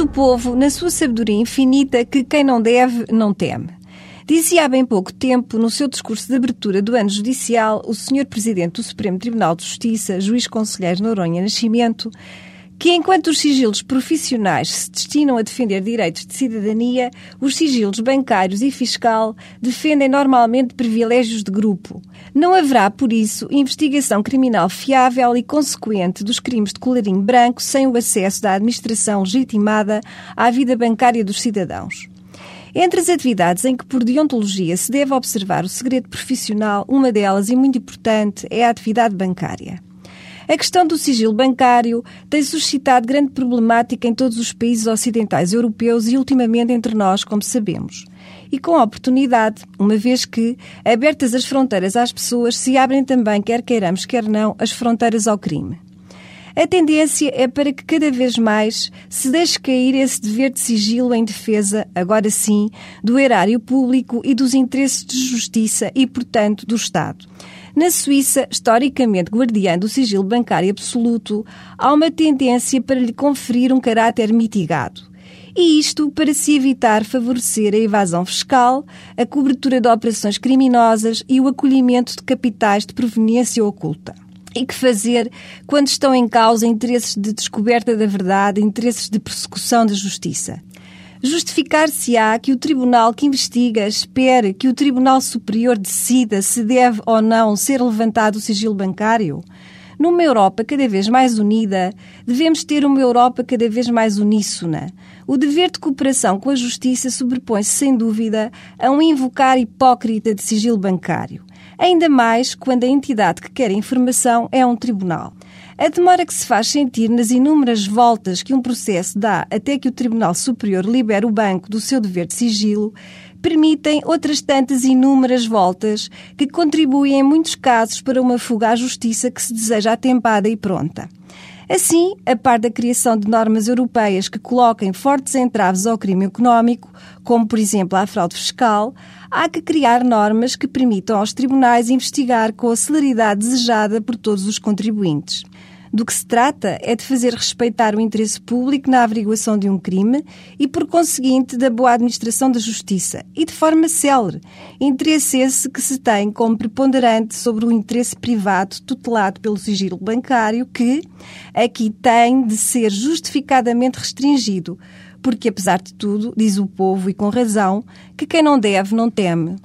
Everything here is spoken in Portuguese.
O povo, na sua sabedoria infinita, que quem não deve, não teme. Dizia há bem pouco tempo, no seu discurso de abertura do ano judicial, o Sr. Presidente do Supremo Tribunal de Justiça, Juiz Conselheiro Noronha Nascimento, que enquanto os sigilos profissionais se destinam a defender direitos de cidadania, os sigilos bancários e fiscal defendem normalmente privilégios de grupo. Não haverá, por isso, investigação criminal fiável e consequente dos crimes de colarinho branco sem o acesso da administração legitimada à vida bancária dos cidadãos. Entre as atividades em que, por deontologia, se deve observar o segredo profissional, uma delas, e muito importante, é a atividade bancária. A questão do sigilo bancário tem suscitado grande problemática em todos os países ocidentais europeus e, ultimamente, entre nós, como sabemos. E com oportunidade, uma vez que, abertas as fronteiras às pessoas, se abrem também, quer queiramos, quer não, as fronteiras ao crime. A tendência é para que cada vez mais se deixe cair esse dever de sigilo em defesa, agora sim, do erário público e dos interesses de justiça e, portanto, do Estado. Na Suíça, historicamente guardiã do sigilo bancário absoluto, há uma tendência para lhe conferir um caráter mitigado. E isto para se evitar favorecer a evasão fiscal, a cobertura de operações criminosas e o acolhimento de capitais de proveniência oculta. E que fazer quando estão em causa interesses de descoberta da verdade, interesses de persecução da justiça? Justificar-se-á que o tribunal que investiga espere que o Tribunal Superior decida se deve ou não ser levantado o sigilo bancário? Numa Europa cada vez mais unida, devemos ter uma Europa cada vez mais uníssona. O dever de cooperação com a justiça sobrepõe-se, sem dúvida, a um invocar hipócrita de sigilo bancário. Ainda mais quando a entidade que quer a informação é um tribunal. A demora que se faz sentir nas inúmeras voltas que um processo dá até que o Tribunal Superior libere o banco do seu dever de sigilo permitem outras tantas inúmeras voltas que contribuem em muitos casos para uma fuga à justiça que se deseja atempada e pronta. Assim, a par da criação de normas europeias que coloquem fortes entraves ao crime económico, como por exemplo à fraude fiscal, há que criar normas que permitam aos tribunais investigar com a celeridade desejada por todos os contribuintes. Do que se trata é de fazer respeitar o interesse público na averiguação de um crime e, por conseguinte, da boa administração da justiça e de forma célere. Interesse esse que se tem como preponderante sobre o interesse privado tutelado pelo sigilo bancário, que aqui tem de ser justificadamente restringido, porque, apesar de tudo, diz o povo, e com razão, que quem não deve não teme.